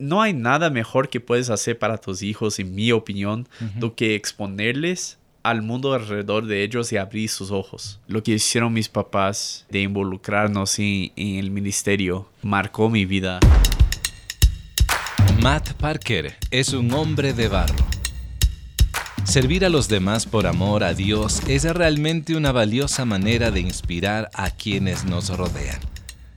no hay nada mejor que puedes hacer para tus hijos, en mi opinión, do que exponerles al mundo alrededor de ellos y abrir sus ojos. Lo que hicieron mis papás de involucrarnos en, en el ministerio marcó mi vida. Matt Parker es un hombre de barro. Servir a los demás por amor a Dios es realmente una valiosa manera de inspirar a quienes nos rodean.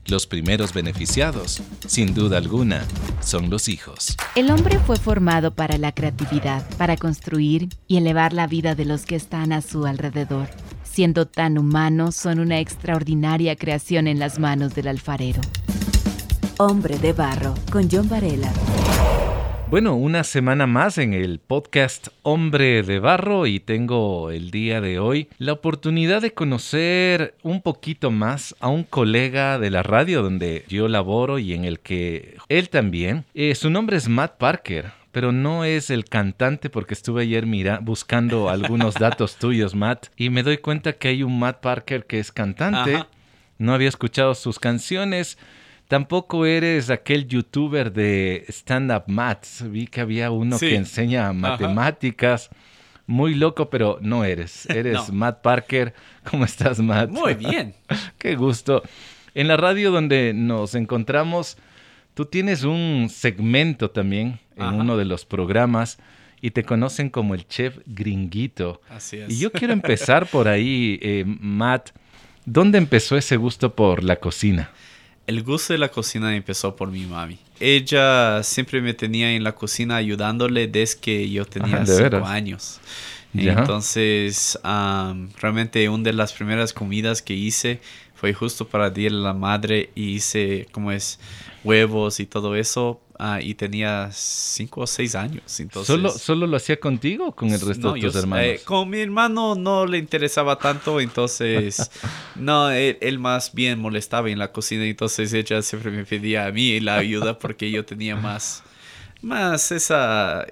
Los primeros beneficiados, sin duda alguna, son los hijos. El hombre fue formado para la creatividad, para construir y elevar la vida de los que están a su alrededor. Siendo tan humanos, son una extraordinaria creación en las manos del alfarero. Hombre de Barro, con John Varela. Bueno, una semana más en el podcast Hombre de Barro y tengo el día de hoy la oportunidad de conocer un poquito más a un colega de la radio donde yo laboro y en el que él también. Eh, su nombre es Matt Parker. Pero no es el cantante porque estuve ayer mira, buscando algunos datos tuyos, Matt, y me doy cuenta que hay un Matt Parker que es cantante. No había escuchado sus canciones. Tampoco eres aquel youtuber de stand-up maths. Vi que había uno que enseña matemáticas. Muy loco, pero no eres. Eres Matt Parker. ¿Cómo estás, Matt? Muy bien. Qué gusto. En la radio donde nos encontramos, tú tienes un segmento también en uno de los programas y te conocen como el chef gringuito. Así es. Y yo quiero empezar por ahí, eh, Matt. ¿Dónde empezó ese gusto por la cocina? El gusto de la cocina empezó por mi mami. Ella siempre me tenía en la cocina ayudándole desde que yo tenía cinco años. Entonces, realmente una de las primeras comidas que hice fue justo para Día de la Madre y hice como es huevos y todo eso Ah, y tenía cinco o seis años. Entonces, ¿Solo, ¿Solo lo hacía contigo o con el resto de tus hermanos? Eh, con mi hermano no le interesaba tanto, entonces no, él, más bien molestaba en la cocina, entonces ella siempre me pedía a mí la ayuda porque yo tenía más, más esa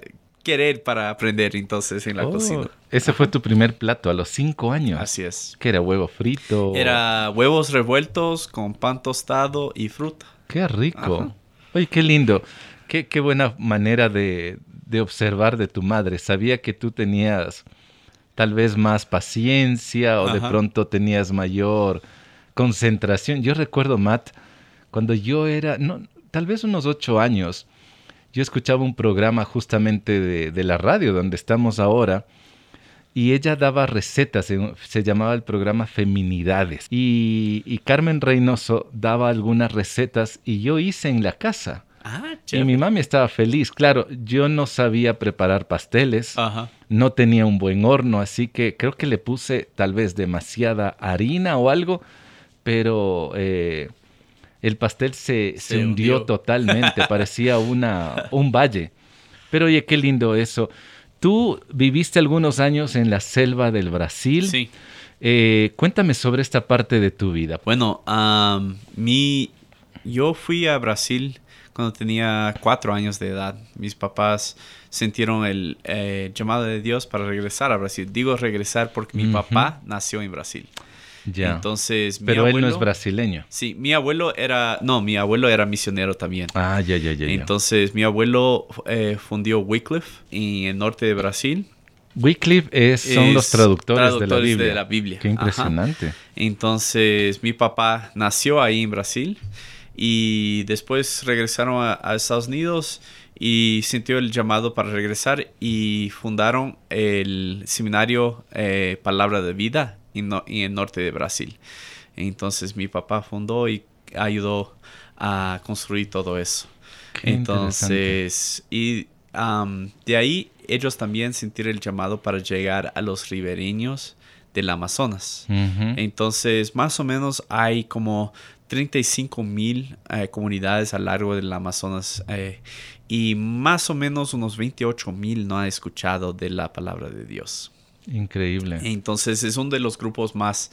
querer para aprender entonces en la oh, cocina. Ese fue tu primer plato a los cinco años. Así es. ¿Que era huevo frito? Era huevos revueltos con pan tostado y fruta. Qué rico. Oye, qué lindo. Qué, qué buena manera de, de, observar de tu madre. Sabía que tú tenías tal vez más paciencia o de pronto tenías mayor concentración. Yo recuerdo, Matt, cuando yo era, no, tal vez unos ocho años, yo escuchaba un programa justamente de, de la radio donde estamos ahora y ella daba recetas, se llamaba el programa Feminidades. Y, Carmen Reynoso daba algunas recetas y yo hice en la casa. Ah, y mi mami estaba feliz. Claro, yo no sabía preparar pasteles, no tenía un buen horno, así que creo que le puse tal vez demasiada harina o algo, pero eh, el pastel se, se, hundió, totalmente, parecía una, un valle. Pero oye, qué lindo eso. Tú viviste algunos años en la selva del Brasil. Sí. Eh, cuéntame sobre esta parte de tu vida. Bueno, mi, yo fui a Brasil cuando tenía cuatro años de edad. Mis papás sintieron el eh, llamado de Dios para regresar a Brasil. Digo regresar porque mi papá nació en Brasil. Ya. Entonces, Pero él no es brasileño. Sí, mi abuelo era, no, mi abuelo era misionero también. Ah, ya, ya, ya. Entonces, mi abuelo eh, fundió Wycliffe en el norte de Brasil. Wycliffe son los traductores, de, la Biblia. de, la Biblia. Qué impresionante. Entonces, mi papá nació ahí en Brasil y después regresaron a, Estados Unidos y sintió el llamado para regresar y fundaron el seminario eh, Palabra de Vida en, el norte de Brasil. Entonces mi papá fundó y ayudó a construir todo eso. Entonces, y de ahí ellos también sintieron el llamado para llegar a los ribereños del Amazonas. Entonces, más o menos hay como 35 mil eh, comunidades a lo largo del Amazonas eh, y más o menos unos 28 mil no han escuchado de la palabra de Dios. Increíble. Entonces es uno de los grupos más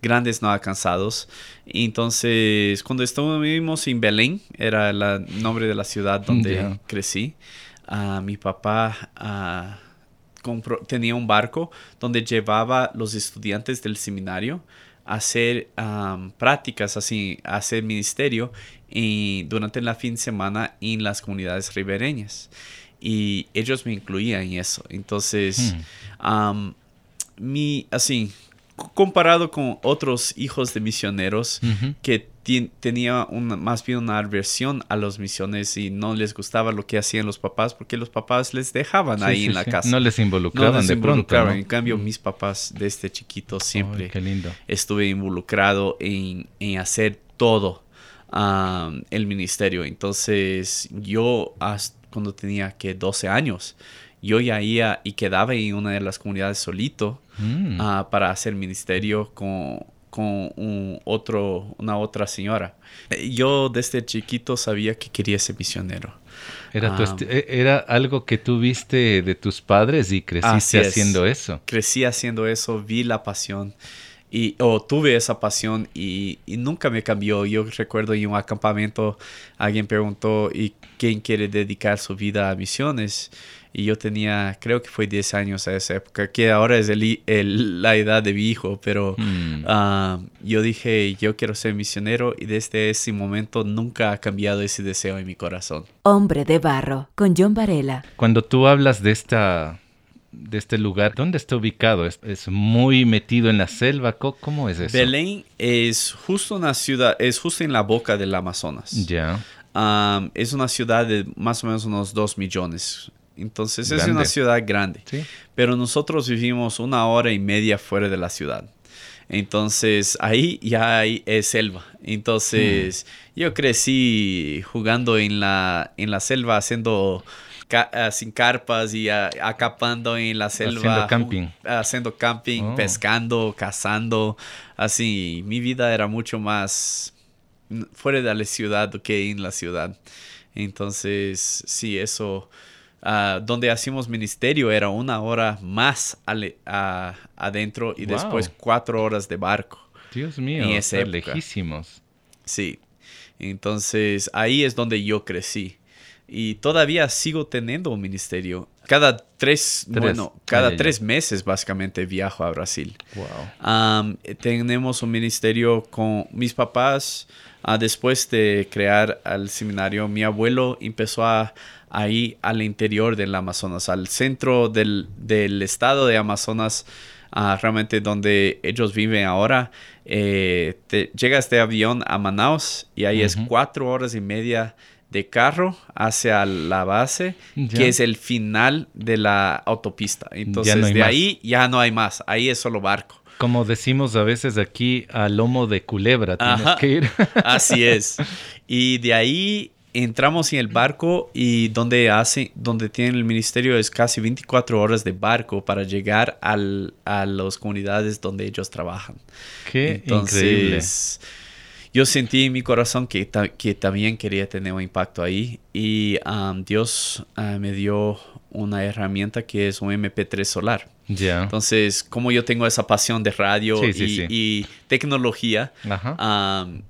grandes no alcanzados. Entonces, cuando estuvimos en Belén, era el nombre de la ciudad donde crecí, uh, mi papá uh, tenía un barco donde llevaba los estudiantes del seminario hacer am, prácticas, así, hacer ministerio y durante la fin de semana en las comunidades ribereñas. Y ellos me incluían en eso. Entonces, Hmm. mi, así, comparado con otros hijos de misioneros que tenía una, más bien una aversión a los misiones y no les gustaba lo que hacían los papás porque los papás les dejaban Sí, ahí sí, en la sí. casa. No les No involucraban les de pronto. involucraban. ¿no? En cambio, mis papás desde chiquito siempre Ay, qué lindo. estuve involucrado en, en hacer todo el ministerio. Entonces, yo hasta cuando tenía que 12 años, yo ya iba y quedaba en una de las comunidades solito Mm. ah, para hacer ministerio con, con un otro, una otra señora. Eh, Yo desde chiquito sabía que quería ser misionero. Era, tu e- era algo que tú viste de tus padres y creciste es. haciendo eso. crecí haciendo eso, vi la pasión y o tuve esa pasión y, y nunca me cambió. Yo recuerdo en un acampamento alguien preguntó ¿y quién quiere dedicar su vida a misiones? Y yo tenía, creo que fue 10 años a esa época, que ahora es el i- el- la edad de mi hijo, pero Mm. ah, yo dije, yo quiero ser misionero y desde ese momento nunca ha cambiado ese deseo en mi corazón. Hombre de Barro, con John Varela. Cuando tú hablas de esta de este lugar, ¿dónde está ubicado? ¿Es, es muy metido en la selva? Co- ¿Cómo es eso? Belén es justo una ciudad, es justo en la boca del Amazonas. Ya. Es una ciudad de más o menos unos 2 millones. Entonces es una ciudad grande. Sí. Pero nosotros vivimos una hora y media fuera de la ciudad. Entonces ahí ya hay es selva. Entonces Hmm. yo crecí jugando en la, en la selva haciendo ca- ah, sin carpas y ah, acampando en la selva. Haciendo camping. Haciendo camping, Oh. pescando, cazando. Así, mi vida era mucho más fuera de la ciudad que en la ciudad. Entonces, sí, eso, ah, donde hacíamos ministerio era una hora más ale- a- adentro y Wow. después cuatro horas de barco. Dios mío, En esa época. lejísimos. Sí. Entonces, ahí es donde yo crecí. Y todavía sigo teniendo un ministerio. Cada tres, Tres. bueno, cada tres meses básicamente viajo a Brasil. Wow. Am, tenemos un ministerio con mis papás. ah, después de crear el seminario, mi abuelo empezó a, a ir al interior del Amazonas, al centro del, del estado de Amazonas, ah, realmente donde ellos viven ahora. Eh, te- llegas de avión a Manaus y ahí es cuatro horas y media de carro hacia la base, Ya. que es el final de la autopista. Entonces, no de más. ahí ya no hay más. Ahí es solo barco. Como decimos a veces aquí, a lomo de culebra tienes Ajá. que ir. Así es. Y de ahí entramos en el barco y donde hace, donde tienen el ministerio es casi 24 horas de barco para llegar al, a las comunidades donde ellos trabajan. Qué increíble. Yo sentí en mi corazón que, ta- que también quería tener un impacto ahí y um, Dios ah, me dio una herramienta que es un MP3 solar. Ya. Entonces, como yo tengo esa pasión de radio Sí, y, sí. y tecnología, Ajá. Am,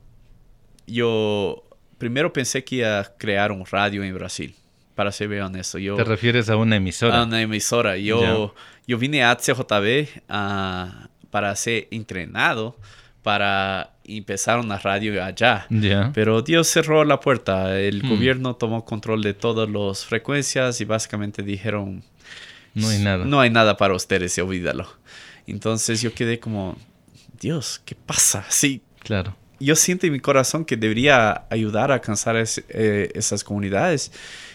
yo primero pensé que iba a crear un radio en Brasil, para ser bien honesto. Yo, Te refieres a una emisora. a una emisora. Yo, yo vine a CJB ah, para ser entrenado para empezar una radio allá. ya. Pero Dios cerró la puerta. El Hmm. gobierno tomó control de todas las frecuencias y básicamente dijeron, No hay nada. no hay nada para ustedes, y olvídalo. Entonces yo quedé como, Dios, ¿qué pasa? Sí, Claro. yo siento en mi corazón que debería ayudar a alcanzar es- eh, esas comunidades.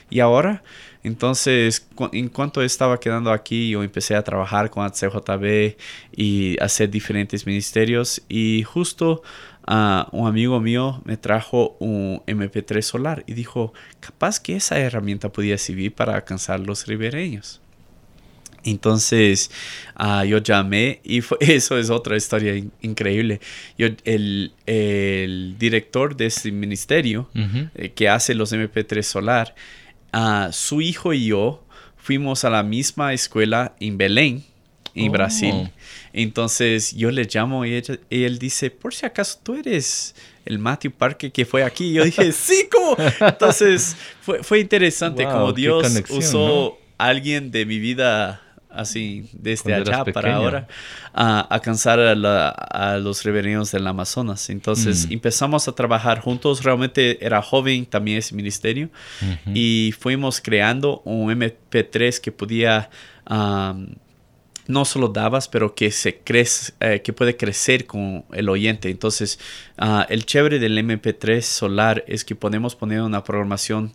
Y ahora, entonces, cu- en cuanto estaba quedando aquí, yo empecé a trabajar con CJB y hacer diferentes ministerios. Y justo ah, un amigo mío me trajo un MP3 solar y dijo, capaz que esa herramienta podía servir para alcanzar los ribereños. Entonces ah, yo llamé y fue- eso es otra historia in- increíble. Yo, el, el director de este ministerio Ujú. eh, que hace los MP3 solar, su hijo y yo fuimos a la misma escuela en Belén, en Oh. Brasil. Entonces yo le llamo y, ella- y él dice, por si acaso tú eres el Matthew Parker que fue aquí. Y yo dije, sí, ¿cómo? Entonces fue, fue interesante Wow, como Dios usó ¿no? a alguien de mi vida así desde allá para ahora, a alcanzar a, los ribereños del Amazonas. Entonces mm. empezamos a trabajar juntos, realmente era joven también ese ministerio, y fuimos creando un MP3 que podía... no solo dabas, pero que se crece, eh, que puede crecer con el oyente. Entonces, ah, el chévere del MP3 solar es que podemos poner una programación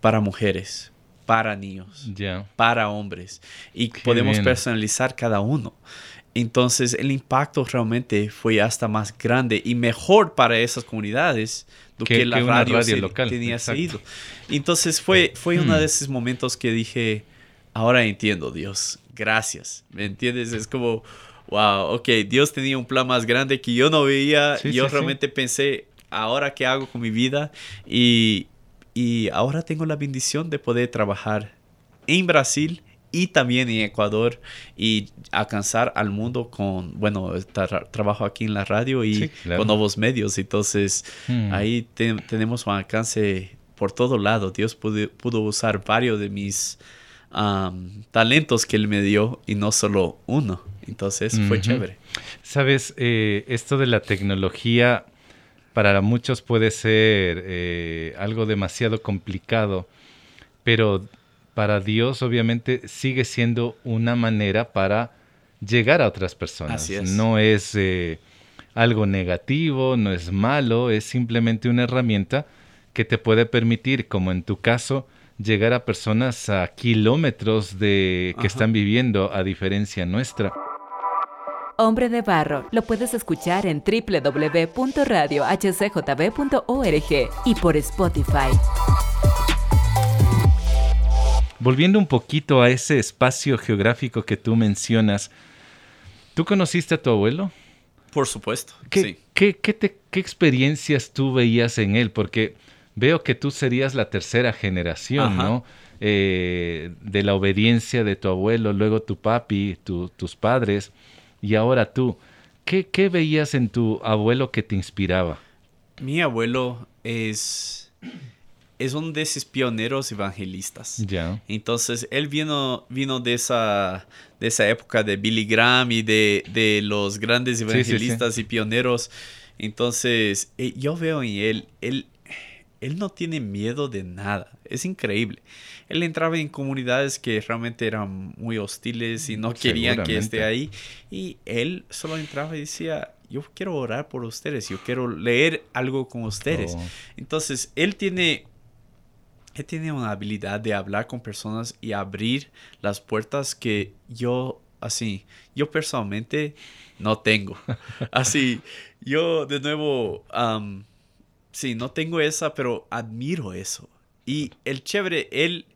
para mujeres, para niños, para hombres y podemos personalizar cada uno. Entonces el impacto realmente fue hasta más grande y mejor para esas comunidades do que, la radio, local tenía sido. Entonces fue, fue uno de hmm. esos momentos que dije, ahora entiendo Dios, gracias, ¿me entiendes? Es como, wow, ok, Dios tenía un plan más grande que yo no veía. yo realmente pensé, ahora qué hago con mi vida y, y ahora tengo la bendición de poder trabajar en Brasil y también en Ecuador y alcanzar al mundo con, bueno, trabajo aquí en la radio y con nuevos medios. Entonces hmm. ahí tenemos un alcance por todo lado. Dios pudo, usar varios de mis talentos que Él me dio y no solo uno. Entonces fue chévere. Sabes, eh, esto de la tecnología para muchos puede ser eh, algo demasiado complicado, pero para Dios obviamente sigue siendo una manera para llegar a otras personas. No es eh, algo negativo, no es malo, es simplemente una herramienta que te puede permitir, como en tu caso, llegar a personas a kilómetros de que están viviendo a diferencia nuestra. Hombre de Barro lo puedes escuchar en www.radiohcjb.org y por Spotify. Volviendo un poquito a ese espacio geográfico que tú mencionas, ¿tú conociste a tu abuelo? Por supuesto. ¿Qué, sí. ¿qué, qué, experiencias tú veías en él? Porque veo que tú serías la tercera generación, ¿no? Eh, de la obediencia de tu abuelo, luego tu papi, tus padres y ahora tú. ¿Qué, ¿Qué veías en tu abuelo que te inspiraba? Mi abuelo es, es uno de esos pioneros evangelistas. Ya. Entonces, él vino, vino de, esa, de esa época de Billy Graham y de, de los grandes evangelistas y pioneros. Entonces, eh, yo veo en él, él, él no tiene miedo de nada. Es increíble él entraba en comunidades que realmente eran muy hostiles y no querían que esté ahí. Y él solo entraba y decía, yo quiero orar por ustedes, yo quiero leer algo con ustedes. Oh. Entonces, él tiene, él tiene una habilidad de hablar con personas y abrir las puertas que yo, así, yo personalmente no tengo. así, yo de nuevo, sí, no tengo esa, pero admiro eso. Y el chévere, él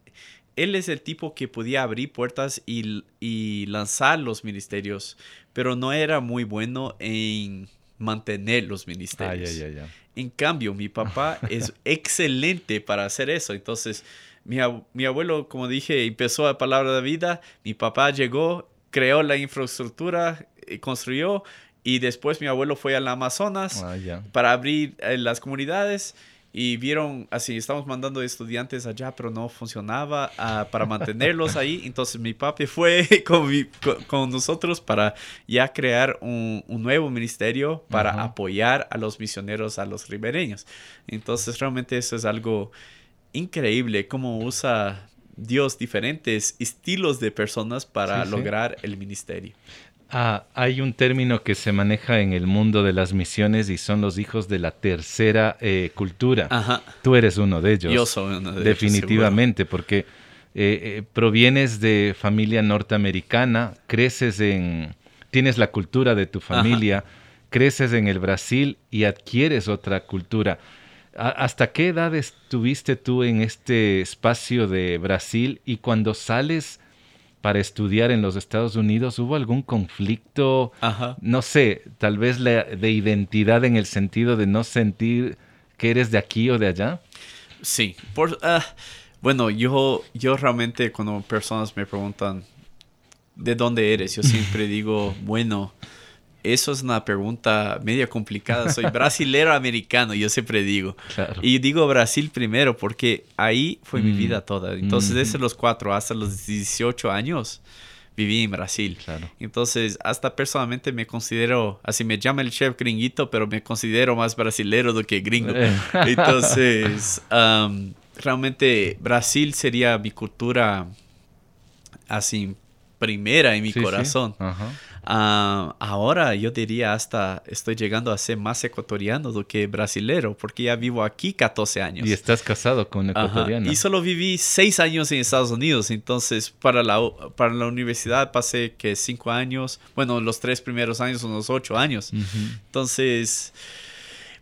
él es el tipo que podía abrir puertas y, lanzar los ministerios, pero no era muy bueno en mantener los ministerios. En cambio, mi papá es excelente para hacer eso. Entonces, mi, mi, abuelo, como dije, empezó a Palabra de Vida, mi papá llegó, creó la infraestructura, eh, construyó, y después mi abuelo fue al Amazonas ah, para abrir eh, las comunidades y vieron así, estamos mandando estudiantes allá, pero no funcionaba ah, para mantenerlos ahí. Entonces mi papi fue con, con, nosotros para ya crear un, nuevo ministerio para apoyar a los misioneros, a los ribereños. Entonces realmente eso es algo increíble, cómo usa Dios diferentes estilos de personas para lograr el ministerio. Ah, hay un término que se maneja en el mundo de las misiones y son los hijos de la tercera eh, cultura. Ajá. Tú eres uno de ellos. Yo soy uno de ellos. Definitivamente, porque eh, eh, provienes de familia norteamericana, creces en, tienes la cultura de tu familia, creces en el Brasil y adquieres otra cultura. ¿Hasta qué edad estuviste tú en este espacio de Brasil y cuando sales para estudiar en los Estados Unidos, ¿hubo algún conflicto? No sé, tal vez de identidad en el sentido de no sentir que eres de aquí o de allá. Sí, por, ah, bueno, yo, yo realmente cuando personas me preguntan de dónde eres, yo siempre digo, bueno, eso es una pregunta media complicada. Soy brasilero americano, yo siempre digo. Y digo Brasil primero porque ahí fue mi mm, vida toda. Entonces, desde los cuatro hasta los 18 años, viví en Brasil. Claro. Entonces, hasta personalmente me considero, así me llama el chef gringuito, pero me considero más brasilero do que gringo. Eh. Entonces, um, realmente Brasil sería mi cultura así primera en mi Sí, sí. corazón. Ajá. Ah, ahora yo diría hasta estoy llegando a ser más ecuatoriano do que brasilero, porque ya vivo aquí 14 años. Y estás casado con ecuatoriana. Y solo viví seis años en Estados Unidos, entonces para la, para la universidad pasé que cinco años, bueno, los tres primeros años son los ocho años. Ujú. Entonces,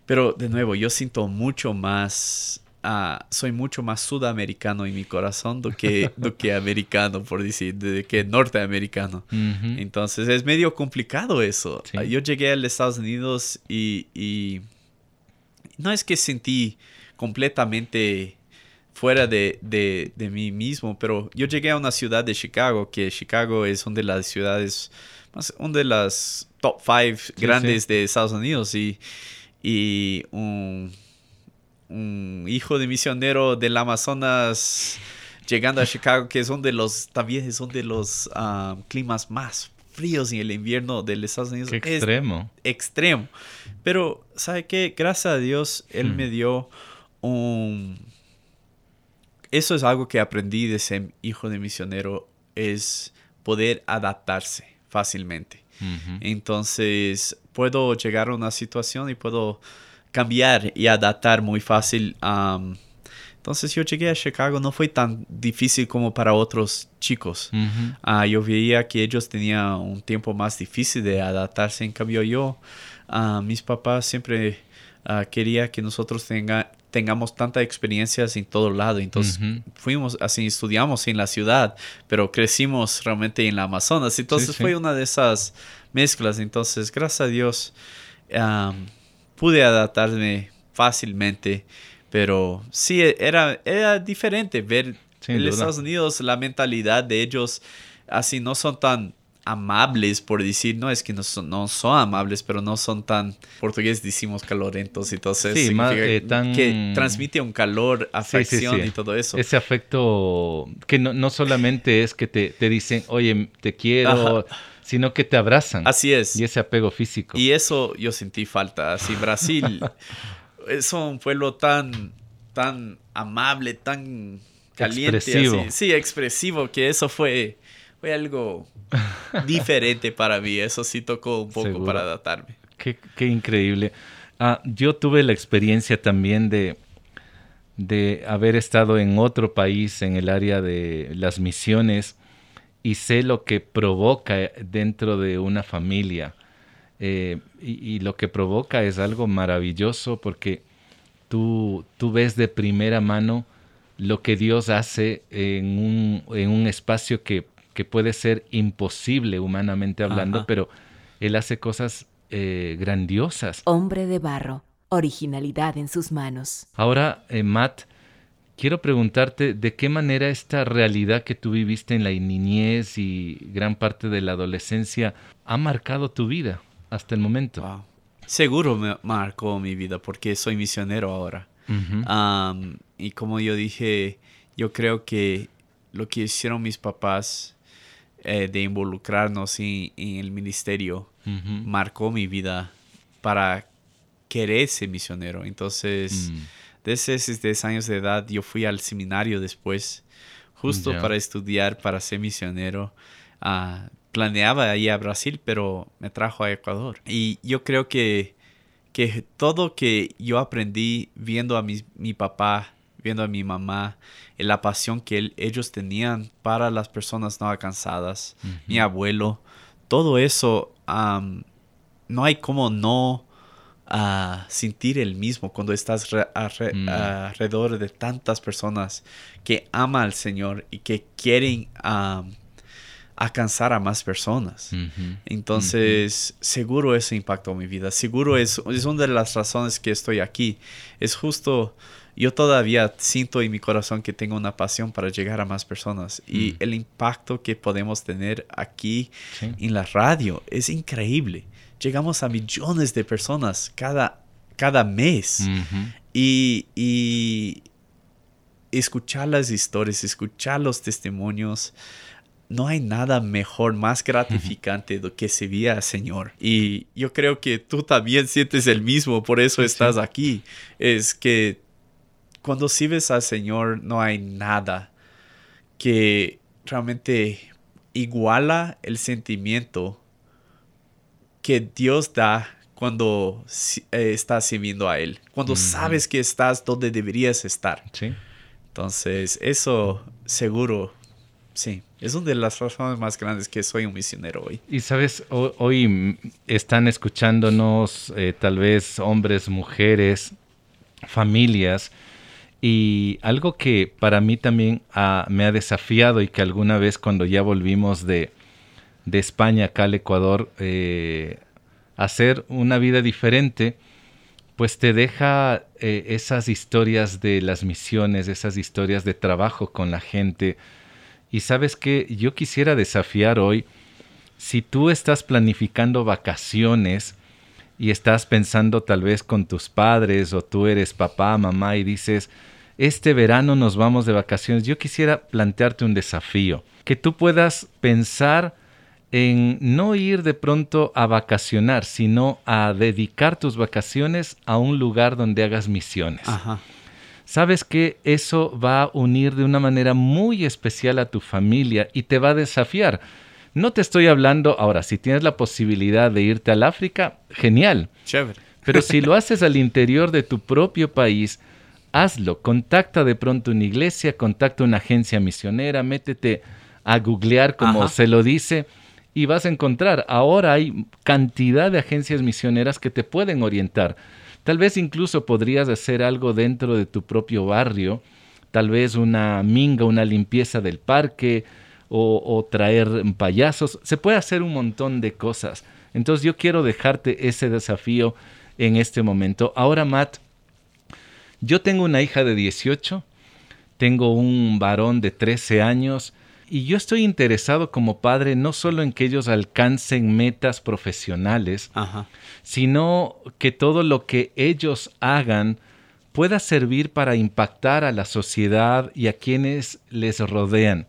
pero de nuevo, yo siento mucho más, ah, soy mucho más sudamericano en mi corazón do que, do que americano, por decir, de que norteamericano. Ujú. Entonces es medio complicado eso. Sí. Yo llegué a los Estados Unidos y, y no es que sentí completamente fuera de, de- de mí mismo, pero yo llegué a una ciudad de Chicago, que Chicago es una de las ciudades, más, una de las top five grandes de Estados Unidos y, y un, un hijo de misionero del Amazonas llegando a Chicago, que es uno de los, también es uno de los ah, climas más fríos en el invierno del Estados Unidos. Qué Es extremo. extremo. Pero, ¿sabe qué? Gracias a Dios, Él Hmm. me dio un... Eso es algo que aprendí de ser hijo de misionero, es poder adaptarse fácilmente. Entonces, puedo llegar a una situación y puedo cambiar y adaptar muy fácil. am, entonces, yo llegué a Chicago, no fue tan difícil como para otros chicos. Ah, yo veía que ellos tenían un tiempo más difícil de adaptarse. En cambio, yo, ah, mis papás siempre ah, quería que nosotros tenga, tengamos tantas experiencias en todo lado. Entonces, fuimos así, estudiamos en la ciudad, pero crecimos realmente en la Amazonas. Entonces, sí. fue una de esas mezclas. Entonces, gracias a Dios, pude adaptarme fácilmente. Pero sí, era, era diferente ver Sin en duda. Estados Unidos la mentalidad de ellos así no son tan amables por decir no es que no son, no son amables pero no son tan portugués decimos calorentos entonces Sí, más, eh, tan- que transmite un calor Sí, sí, afección sí. y todo eso Ese afecto que no, no solamente es que te, te dicen, oye, te quiero, sino que te abrazan. así es Y ese apego físico. y eso yo sentí falta así Brasil es un pueblo tan tan amable tan caliente Expresivo. así. sí expresivo que eso fue fue algo diferente para mí eso sí tocó un poco Seguro. para adaptarme Qué, qué increíble. Ah, yo tuve la experiencia también de, de haber estado en otro país en el área de las misiones y sé lo que provoca dentro de una familia. Eh, y, y lo que provoca es algo maravilloso porque tú, tú ves de primera mano lo que Dios hace en un, en un espacio que, que puede ser imposible humanamente hablando, Ajá. pero Él hace cosas eh, grandiosas. Hombre de barro, originalidad en sus manos. Ahora, eh, Matt, quiero preguntarte de qué manera esta realidad que tú viviste en la niñez y gran parte de la adolescencia ha marcado tu vida hasta el momento. Wow. Seguro me marcó mi vida porque soy misionero ahora. Y como yo dije, yo creo que lo que hicieron mis papás eh, de involucrarnos en, en el ministerio marcó mi vida para querer ser misionero. Entonces, Mm. Desde esos 10 años de edad, yo fui al seminario después, justo para estudiar, para ser misionero. Ah, planeaba ir a Brasil, pero me trajo a Ecuador. Y yo creo que, que todo que yo aprendí viendo a mi, mi papá, viendo a mi mamá, y la pasión que él- ellos tenían para las personas no alcanzadas, mi abuelo, todo eso, no hay como no ah, sentir el mismo cuando estás re- Mm. alrededor de tantas personas que aman al Señor y que quieren alcanzar a más personas. Entonces, seguro eso impactó mi vida. Seguro es, es una de las razones que estoy aquí. Es justo, yo todavía siento en mi corazón que tengo una pasión para llegar a más personas. Y Mm. el impacto que podemos tener aquí Sí. en la radio es increíble. Llegamos a millones de personas cada, cada mes. Y, y escuchar las historias, escuchar los testimonios, no hay nada mejor, más gratificante de que servir al Señor. Y yo creo que tú también sientes el mismo, por eso estás aquí. Es que cuando sirves al Señor no hay nada que realmente iguala el sentimiento que Dios da cuando eh, estás sirviendo a Él, cuando sabes que estás donde deberías estar. Sí. Entonces, eso seguro, sí, es una de las razones más grandes que soy un misionero hoy. Y sabes, hoy, están escuchándonos eh, tal vez hombres, mujeres, familias, y algo que para mí también me ha desafiado y que alguna vez cuando ya volvimos de, de España acá al Ecuador, eh, hacer una vida diferente, pues te deja eh, esas historias de las misiones, esas historias de trabajo con la gente. Y sabes que yo quisiera desafiar hoy, si tú estás planificando vacaciones y estás pensando tal vez con tus padres o tú eres papá, mamá y dices, este verano nos vamos de vacaciones, yo quisiera plantearte un desafío, que tú puedas pensar en no ir de pronto a vacacionar, sino a dedicar tus vacaciones a un lugar donde hagas misiones. Sabes que eso va a unir de una manera muy especial a tu familia y te va a desafiar. No te estoy hablando ahora, si tienes la posibilidad de irte al África, genial. Chévere. Pero si lo haces al interior de tu propio país, hazlo. Contacta de pronto una iglesia, contacta una agencia misionera, métete a googlear como se lo dice y vas a encontrar, ahora hay cantidad de agencias misioneras que te pueden orientar. Tal vez incluso podrías hacer algo dentro de tu propio barrio, tal vez una minga, una limpieza del parque o, traer payasos. Se puede hacer un montón de cosas. Entonces yo quiero dejarte ese desafío en este momento. Ahora, Matt, yo tengo una hija de 18, tengo un varón de 13 años, y yo estoy interesado como padre no solo en que ellos alcancen metas profesionales, sino que todo lo que ellos hagan pueda servir para impactar a la sociedad y a quienes les rodean.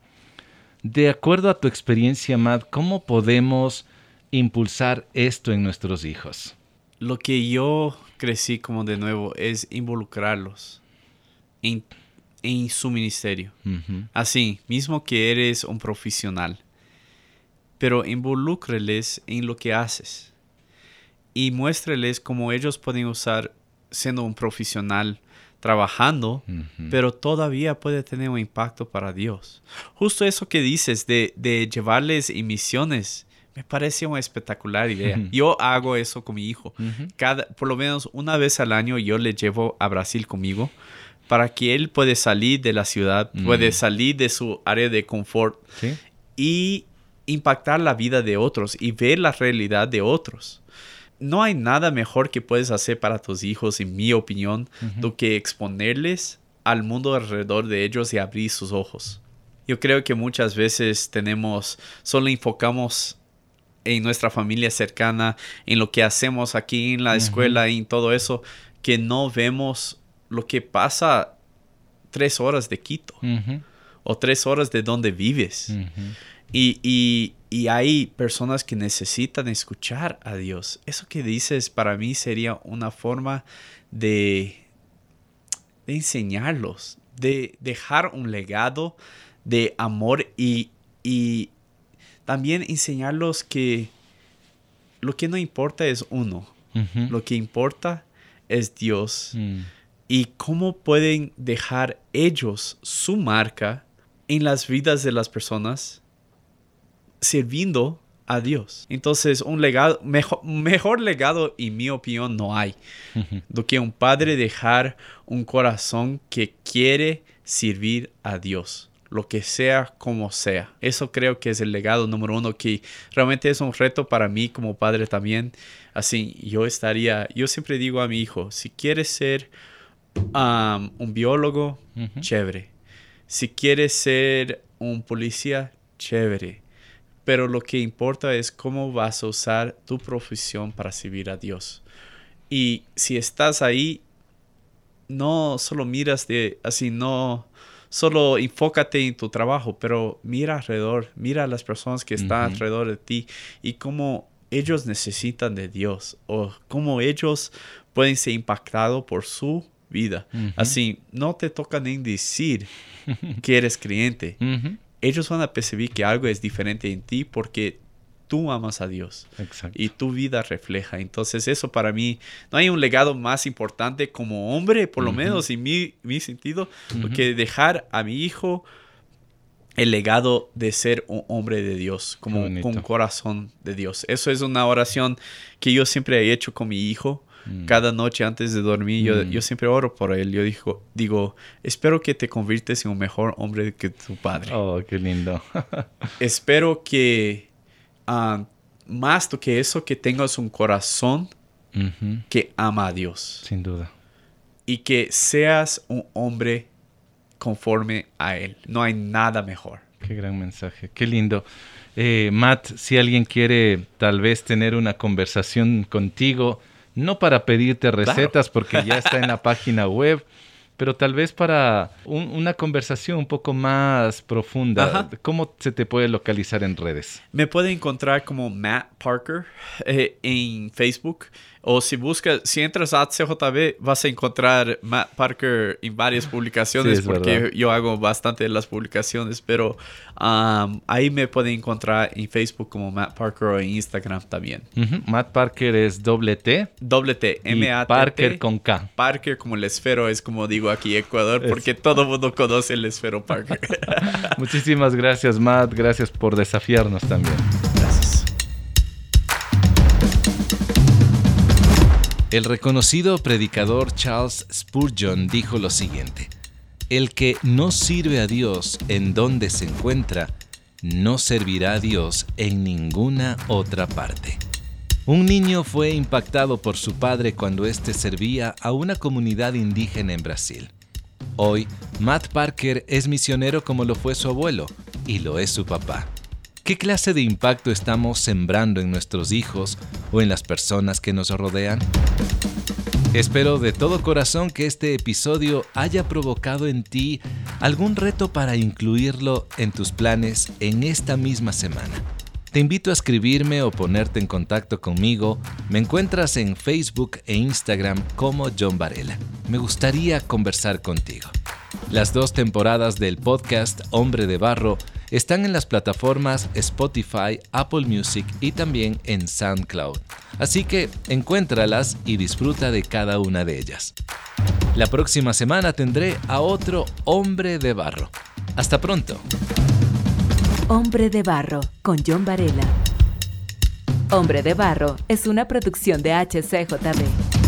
De acuerdo a tu experiencia, Matt, ¿cómo podemos impulsar esto en nuestros hijos? Lo que yo crecí como de nuevo es involucrarlos, en su ministerio. Así, mismo que eres un profesional. Pero involúcreles en lo que haces. Y muéstreles cómo ellos pueden usar siendo un profesional trabajando, pero todavía puede tener un impacto para Dios. Justo eso que dices de, de llevarles en misiones, me parece una espectacular idea. Yo hago eso con mi hijo. Cada, por lo menos una vez al año yo le llevo a Brasil conmigo para que él puede salir de la ciudad, puede mm. salir de su área de confort y impactar la vida de otros y ver la realidad de otros. No hay nada mejor que puedes hacer para tus hijos, en mi opinión, do que exponerles al mundo alrededor de ellos y abrir sus ojos. Yo creo que muchas veces tenemos, solo enfocamos en nuestra familia cercana, en lo que hacemos aquí en la escuela y en todo eso, que no vemos lo que pasa tres horas de Quito o tres horas de donde vives. y, hay personas que necesitan escuchar a Dios. Eso que dices para mí sería una forma de, de enseñarlos, de dejar un legado de amor y, y también enseñarlos que lo que no importa es uno, lo que importa es Dios. Mm y cómo pueden dejar ellos su marca en las vidas de las personas sirviendo a Dios. Entonces, un legado, mejor, mejor legado, en mi opinión, no hay. Do que un padre dejar un corazón que quiere servir a Dios, lo que sea como sea. Eso creo que es el legado número uno, que realmente es un reto para mí como padre también. Así, yo estaría, yo siempre digo a mi hijo, si quieres ser un biólogo, chévere. Si quieres ser un policía, chévere. Pero lo que importa es cómo vas a usar tu profesión para servir a Dios. Y si estás ahí, no solo miras de así, no solo enfócate en tu trabajo, pero mira alrededor, mira a las personas que están alrededor de ti y cómo ellos necesitan de Dios o cómo ellos pueden ser impactados por su vida. Así, no te toca ni decir que eres creyente. Ellos van a percibir que algo es diferente en ti porque tú amas a Dios y tu vida refleja. Entonces eso para mí, no hay un legado más importante como hombre, por lo menos en mi, mi sentido, que dejar a mi hijo el legado de ser un hombre de Dios, como con corazón de Dios. Eso es una oración que yo siempre he hecho con mi hijo. Mm. Cada noche antes de dormir, yo, mm. yo, siempre oro por él. Yo digo, digo, espero que te conviertes en un mejor hombre que tu padre. Oh, qué lindo. espero que Ah, más que eso, que tengas un corazón que ama a Dios. Sin duda. Y que seas un hombre conforme a Él. No hay nada mejor. Qué gran mensaje. Qué lindo. Eh, Matt, si alguien quiere tal vez tener una conversación contigo, no para pedirte recetas porque ya está en la página web, pero tal vez para una conversación un poco más profunda, ¿cómo se te puede localizar en redes? Me puede encontrar como Matt Parker eh, en Facebook. O si buscas, si entras a CJB, vas a encontrar Matt Parker en varias publicaciones, porque yo hago bastante de las publicaciones, pero um, ahí me pueden encontrar en Facebook como Matt Parker o en Instagram también. Matt Parker es doble T. Doble T, M A T. Parker con K. Parker como el esfero es como digo aquí Ecuador, porque todo el mundo conoce el esfero Parker. Muchísimas gracias, Matt. Gracias por desafiarnos también. El reconocido predicador Charles Spurgeon dijo lo siguiente, El que no sirve a Dios en donde se encuentra, no servirá a Dios en ninguna otra parte. Un niño fue impactado por su padre cuando éste servía a una comunidad indígena en Brasil. Hoy, Matt Parker es misionero como lo fue su abuelo y lo es su papá. ¿Qué clase de impacto estamos sembrando en nuestros hijos o en las personas que nos rodean? Espero de todo corazón que este episodio haya provocado en ti algún reto para incluirlo en tus planes en esta misma semana. Te invito a escribirme o ponerte en contacto conmigo. Me encuentras en Facebook e Instagram como John Varela. Me gustaría conversar contigo. Las dos temporadas del podcast Hombre de Barro están en las plataformas Spotify, Apple Music y también en SoundCloud. Así que encuéntralas y disfruta de cada una de ellas. La próxima semana tendré a otro hombre de barro. Hasta pronto. Hombre de barro con John Varela. Hombre de barro es una producción de HCJB.